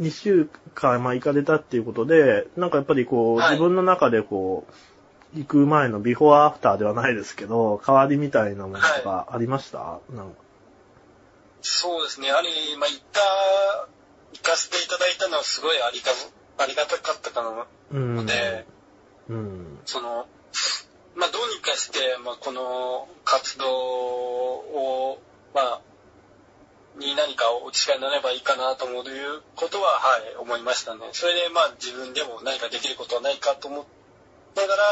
2週間、まあ、行かれたっていうことで、なんかやっぱりこう、はい自分の中でこう、行く前のビフォーアフターではないですけど、変わりみたいなものとかありました、なんかそうですね。やはり、まあ、行った、行かせていただいたのはすごいありが、ありがたかったかなうん。ので、うん。その、まあ、どうにかして、まあ、この活動を、まあ、に何かお力になればいいかなと思うことは、はい、思いましたね。それで、まあ、自分でも何かできることはないかと思いながら、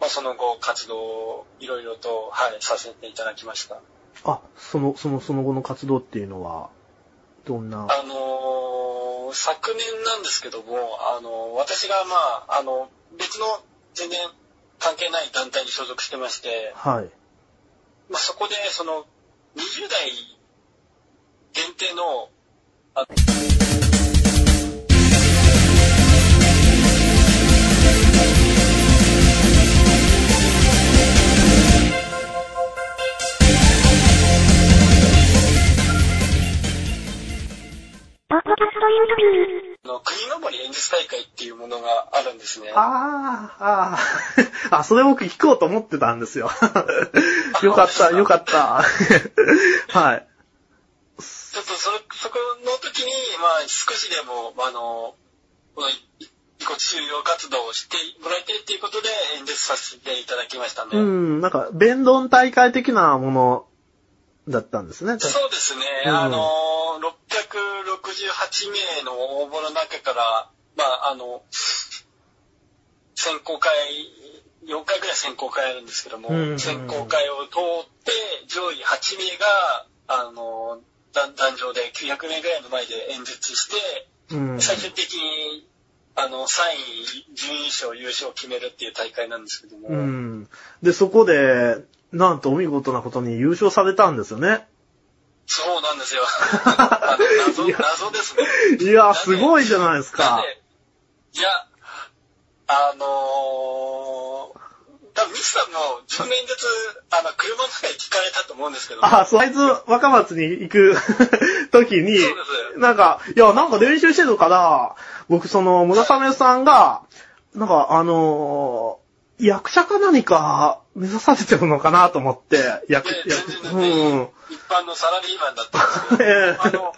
まあ、その後、活動をいろいろと、はい、させていただきました。あ、その、その、その後の活動っていうのは、どんな、あのー昨年なんですけども、あの私が、まあ、あの、別の全然関係ない団体に所属してまして、はい。まあ、そこで、その、20代限定の、あ。の国登り演説大会っていうものがあるんですね。ああ、ああ、あ、それ僕聞こうと思ってたんですよ。よかった、よかった。はい。ちょっとそれ、そこの時に、まあ、少しでも、あの、この、遺骨収容活動をしてもらいたいっていうことで演説させていただきましたね。うん、なんか、弁論大会的なものだったんですね。そうですね。うんあの、668名の応募の中から、まあ、あの、選考会、4回ぐらい選考会あるんですけども、うん選考会を通って、上位8名が、あの、壇壇上で900名ぐらいの前で演説して、うん。最終的に、あの、3位、準優勝、優勝を決めるっていう大会なんですけども、うん。で、そこで、なんとお見事なことに優勝されたんですよね。そうなんですよ。謎、謎ですね。いや、すごいじゃないですか。いや、あのー、多分ミキさんも自分の演説、あの、車の中で聞かれたと思うんですけども、あ、そう、あいつ若松に行く 時にそうです、なんか、いや、なんか練習してるから、僕その、村雨さんが、なんかあのー役者か何か目指させてるのかなと思って、役、役、うん。一般のサラリーマンだったんですけど、ええあの、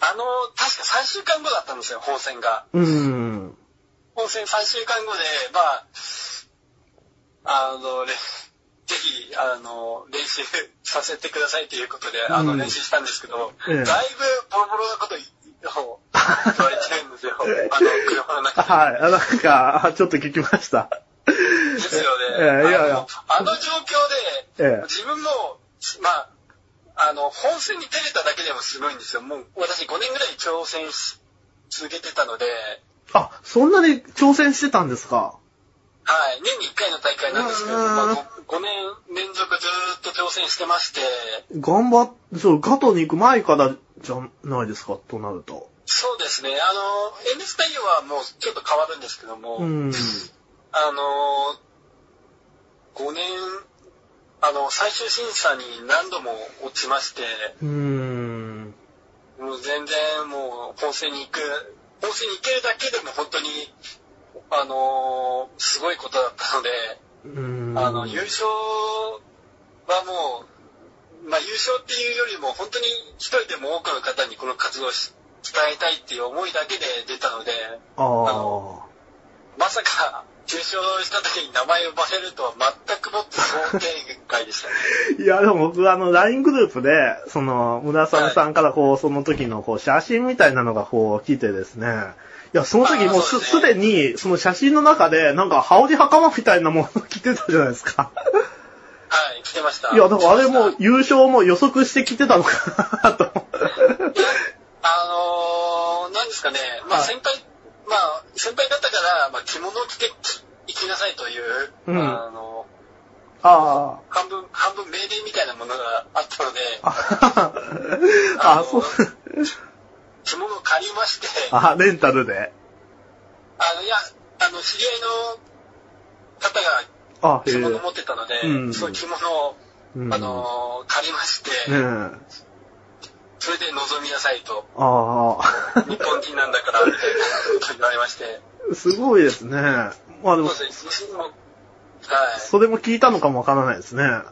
あの、確か3週間後だったんですよ、本選が。うん。本選3週間後で、まあ、あの、れぜひ、あの、練習させてくださいということで、あの、うん練習したんですけど、ええだいぶボロボロなことを言われてるんですよ。あの、車の中で。はい。あなんか、あちょっと聞きました。ですよね。ええいやいやあのあの状況で、ええ自分も、まあ、あの、本戦に出れただけでもすごいんですよ。もう、私5年ぐらい挑戦し続けてたので、あ、そんなに挑戦してたんですか？はい、年に1回の大会なんですけど、うんまあ、5, 年連続ずーっと挑戦してまして、頑張っ、そう、ガトに行く前からじゃないですか、となると。そうですね、あの、演説内容はもうちょっと変わるんですけども、うん。あの、5年、あの、最終審査に何度も落ちまして、うん。もう全然もう本戦に行く、本戦に行けるだけでも本当に、あのーすごいことだったので、うん。あの、優勝はもう、まあ優勝っていうよりも本当に一人でも多くの方にこの活動をし伝えたいっていう思いだけで出たので、ああ。まさか優勝した時に名前を呼ばれるとは全くもって想定外でしたね。いや、でも僕あの、LINE グループで、その、村雨さんからこう、その時のこう、写真みたいなのがこう、来てですね。いや、その時もうす、すでに、その写真の中で、なんか、羽織袴みたいなもの着てたじゃないですか。はい、来てました。いや、だからあれも優勝も予測してきてたのかなと。たあのー、なんですかね、まあはい先輩、まあ先輩方から、まあ着物を着て行きなさいという、うんあの、あ半分、半分命令みたいなものがあったので、あ。ああ、そう。着物を借りまして、あ、レンタルで。あの、いや、あの、知り合いの方が着物を持ってたので、うんその着物を、うんあのー借りまして、うん。それで臨みなさいと、あ日本人なんだから、みたいなこと言われまして。あ、すごいですね。まあでも、そうですね。はい。それも聞いたのかもわからないですね。いやー、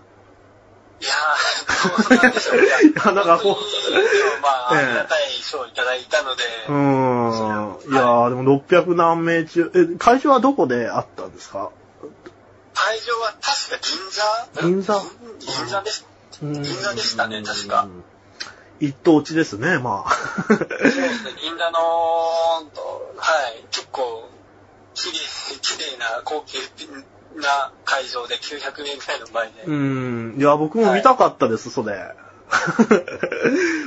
どうなんでしょう。いや、いやなんかこうでもまあ、ええありがたい賞をいただいたので、うーん。いやー、でも600何名中、え、会場はどこであったんですか？会場は確か銀座？銀座？銀座です。銀銀座でしたね確か。一等地ですね、まあ。そうですね、銀座の、はい、結構、綺麗、綺麗な高級な会場で900年ぐらいの前で。うーん。いや、僕も見たかったです、それ。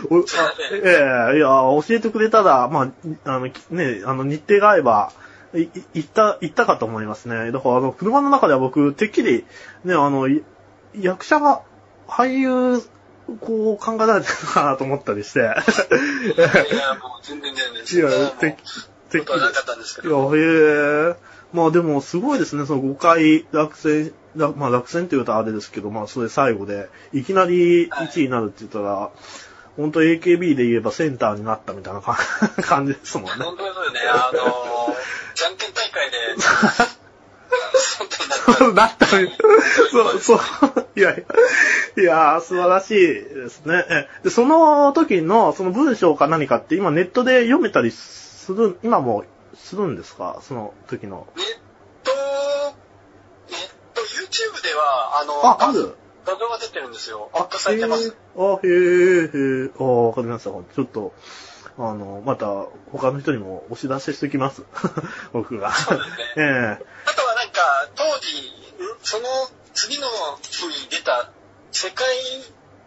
おあええいや、教えてくれたら、まあ、あの、きね、あの、日程が合えば、い、い行った、行ったかと思いますね。だから、あの、車の中では僕、てっきり、ね、あの、い役者が、俳優、こう、考えられてるのかなと思ったりして。いや、もう全然全然。いやててなかったんですけいや、ど。へえ。まあでも、すごいですね。その5回落選、らまあ落選って言うとあれですけど、まあそれ最後で、いきなり1位になるって言ったら、本当 AKB で言えばセンターになったみたいな感 感じですもんね。本当にそうよね、あのー、じゃんけん大会で、そうなったみそう、そう。いやいや、いやー素晴らしいですね。えで、その時の、その文章か何かって今ネットで読めたりする、今もするんですか？その時の。ネット、ネット、YouTube では、あの、あ、ある画像が出てるんですよ。アップされてます。あ、へえ、へえ、あ、わかりました。ちょっと、あの、また、他の人にもお知らせしてきます。僕が。そうですね ええあとはなんか、当時、ん？その次の日に出た、世界、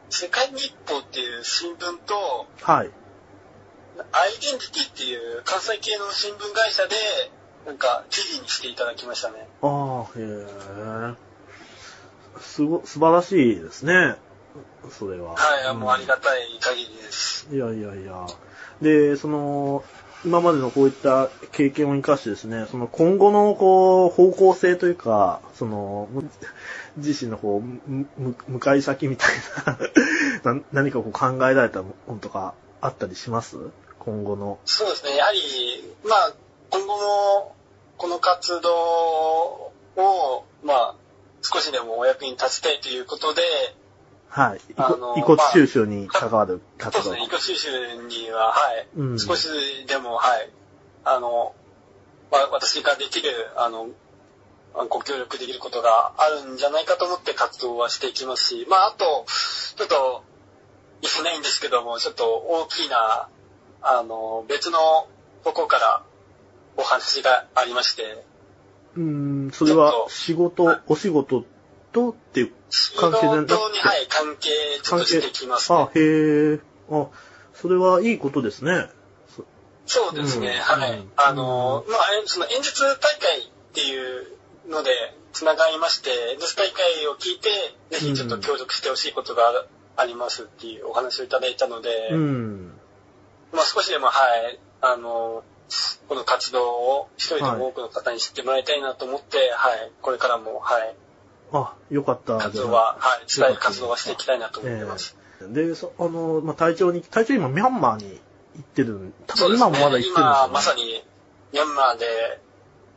世界日報っていう新聞と、はい。アイデンティティっていう関西系の新聞会社で、なんか、記事にしていただきましたね。ああ、へえ。すご、素晴らしいですね。それは。はい、んもうありがたい限りです。いやいやいや。で、その、今までのこういった経験を生かしてですね、その今後のこう、方向性というか、その、自身のこう、向かい先みたいな、な何かこう考えられたものとかあったりします？今後の。そうですね、やはり、まあ、今後も、この活動を、まあ、少しでもお役に立ちたいということで、はい。遺あの骨遺骨収集に関わるそう活動。ですね、イコ収集には、はい、うん。少しでも、はい、あの、まあ、私ができる、あの、ご協力できることがあるんじゃないかと思って活動はしていきますし、まあ、あと、ちょっと、言えないんですけども、ちょっと大きな、あの、別のとこからお話がありまして、うーん、それは仕事、お仕事とっていう仕関係じゃなくてはい、関係ちょっとしてきます、あね。、へえ。あ、それはいいことですね。そそうですね、うんはい。うんあの、まあ、えその演説大会っていうので、つながりまして、演説大会を聞いて、ぜひちょっと協力してほしいことがありますっていうお話をいただいたので、うん。まあ、少しでも、はい、あの、この活動を一人でも多くの方に知ってもらいたいなと思って、はい、これからも、はい、あ、よかった。活動は、はい、伝える活動はしていきたいなと思ってます。ええで、そあの、まあ、隊長に、隊長今ミャンマーに行ってるん、多分今もまだ行ってるんですよ、ね。今、まさに、ミャンマーで、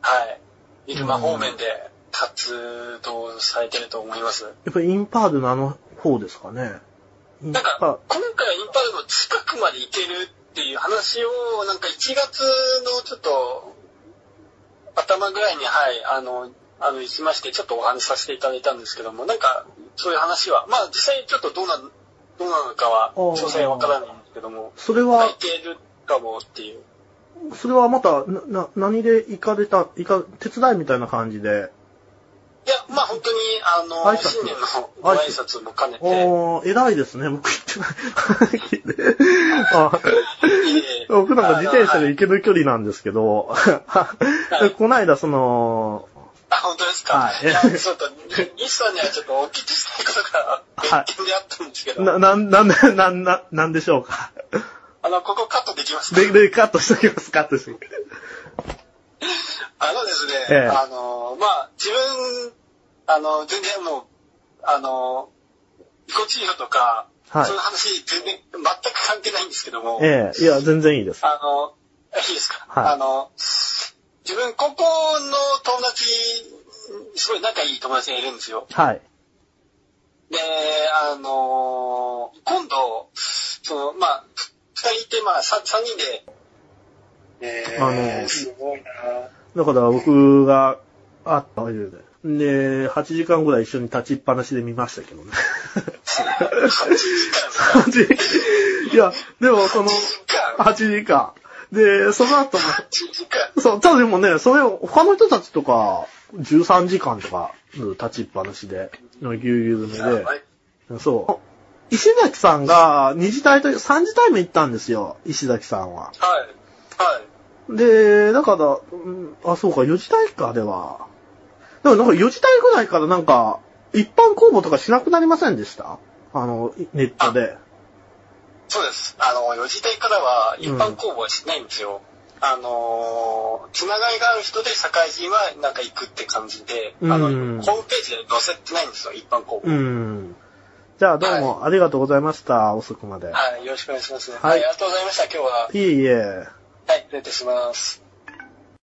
はい、ビルマ方面で活動されてると思います。やっぱりインパールのあの方ですかね。なんか、パ今回インパルの近くまで行けるっていう話を、なんか1月のちょっと、頭ぐらいに、はい、あの、あの、行きまして、ちょっとお話しさせていただいたんですけども、なんか、そういう話は、まあ実際ちょっとどうな、どうなのかは、詳細わからないんですけども、それは行、けるかもっていう。それはまた、な、な、何で行かれた、行か、手伝いみたいな感じで？いや、まあ本当に、あの、新年のご挨拶も兼ねて、おー、偉いですね。僕行って ない。僕なんか自転車で行ける距離なんですけど、この間その、あ、本当ですか？はい。い、や、ちょっと、西さんにはちょっとお聞きしたいことがはい。別件であったんですけど、な、なん、ななん、な、なんでしょうか？あの、ここカットできますか？で、で、カットしときます、カットしときあのですね、ええ。あの、まあ、自分、あの、全然もう、あの、自己治療とか、はい。その話全然、全く関係ないんですけども、ええ。いや、全然いいです。あの、いいですか、はい。あの、自分、高校の友達、すごい仲いい友達がいるんですよ。はい。で、あの今度、その、まあ、二人いて、まあ、三三人で、えー、あのすごいなだから僕があったわけで。で、8時間ぐらい一緒に立ちっぱなしで見ましたけどね。8時間いや、でもその、8時間8時間。で、その後も、8時間そう、ただでもね、それを他の人たちとか、13時間とか、立ちっぱなしで、ぎゅうぎゅう詰めで、そう。石崎さんが2次隊と3次隊目行ったんですよ、石崎さんは。はい。はい。で、だから、うんあ、そうか、4次隊か、では。でもなんか4次隊ぐらいからなんか、一般公募とかしなくなりませんでした？あの、ネットで。そうです。あの、4時台からは一般公募はしないんですよ。あのー、つながりがある人で社会人はなんか行くって感じで、あの、うんホームページで載せてないんですよ、一般公募。うん。じゃあどうもありがとうございました、遅くまで。はい、よろしくお願いします。はいはい、ありがとうございました、今日は。いえいえ。はい、失礼いたします。